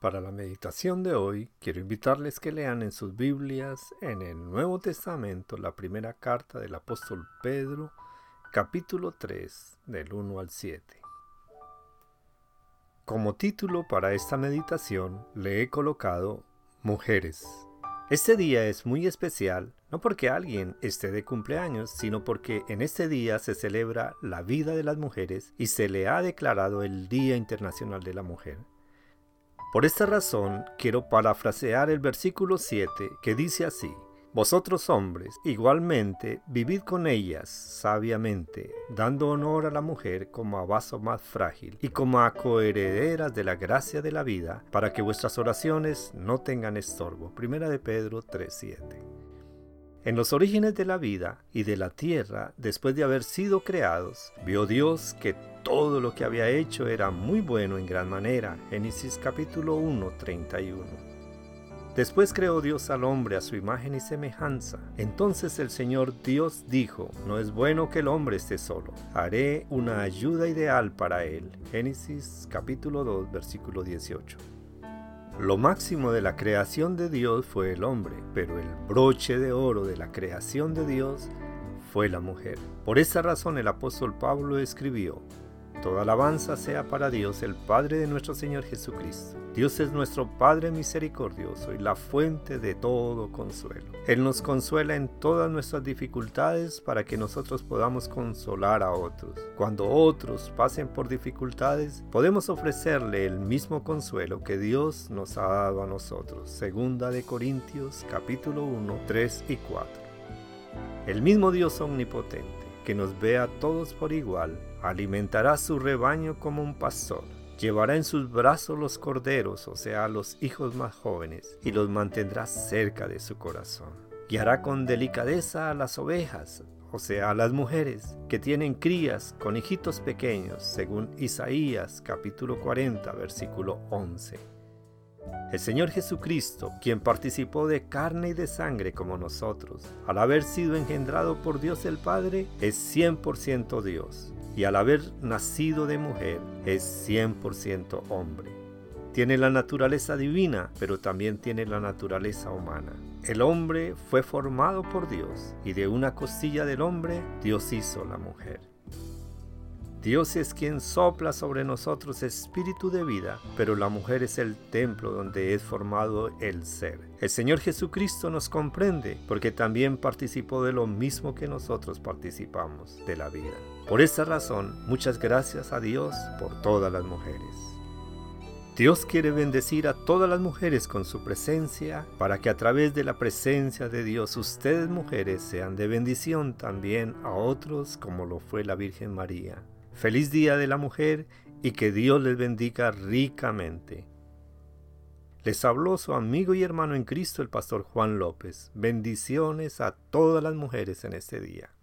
Para la meditación de hoy, quiero invitarles que lean en sus Biblias, en el Nuevo Testamento, la primera carta del apóstol Pedro, capítulo 3, del 1 al 7. Como título para esta meditación le he colocado Mujeres. Este día es muy especial, no porque alguien esté de cumpleaños, sino porque en este día se celebra la vida de las mujeres y se le ha declarado el Día Internacional de la Mujer. Por esta razón quiero parafrasear el versículo 7 que dice así, Vosotros hombres, igualmente, vivid con ellas sabiamente, dando honor a la mujer como a vaso más frágil y como a coherederas de la gracia de la vida, para que vuestras oraciones no tengan estorbo. Primera de Pedro 3:7. En los orígenes de la vida y de la tierra, después de haber sido creados, vio Dios que todo lo que había hecho era muy bueno en gran manera. Génesis capítulo 1, 31. Después creó Dios al hombre a su imagen y semejanza. Entonces el Señor Dios dijo, no es bueno que el hombre esté solo, haré una ayuda ideal para él. Génesis capítulo 2 versículo 18. Lo máximo de la creación de Dios fue el hombre, pero el broche de oro de la creación de Dios fue la mujer. Por esa razón el apóstol Pablo escribió, Toda alabanza sea para Dios, el Padre de nuestro Señor Jesucristo. Dios es nuestro Padre misericordioso y la fuente de todo consuelo. Él nos consuela en todas nuestras dificultades para que nosotros podamos consolar a otros. Cuando otros pasen por dificultades, podemos ofrecerle el mismo consuelo que Dios nos ha dado a nosotros. Segunda de Corintios capítulo 1, 3 y 4. El mismo Dios omnipotente que nos ve a todos por igual, alimentará su rebaño como un pastor. Llevará en sus brazos los corderos, o sea, los hijos más jóvenes, y los mantendrá cerca de su corazón. Guiará con delicadeza a las ovejas, o sea, a las mujeres que tienen crías con hijitos pequeños, según Isaías capítulo 40, versículo 11. El Señor Jesucristo, quien participó de carne y de sangre como nosotros, al haber sido engendrado por Dios el Padre, es 100% Dios, y al haber nacido de mujer, es 100% hombre. Tiene la naturaleza divina, pero también tiene la naturaleza humana. El hombre fue formado por Dios, y de una costilla del hombre Dios hizo la mujer. Dios es quien sopla sobre nosotros espíritu de vida, pero la mujer es el templo donde es formado el ser. El Señor Jesucristo nos comprende porque también participó de lo mismo que nosotros participamos, de la vida. Por esa razón, muchas gracias a Dios por todas las mujeres. Dios quiere bendecir a todas las mujeres con su presencia para que a través de la presencia de Dios ustedes mujeres sean de bendición también a otros como lo fue la Virgen María. Feliz Día de la Mujer y que Dios les bendiga ricamente. Les habló su amigo y hermano en Cristo el pastor Juan López. Bendiciones a todas las mujeres en este día.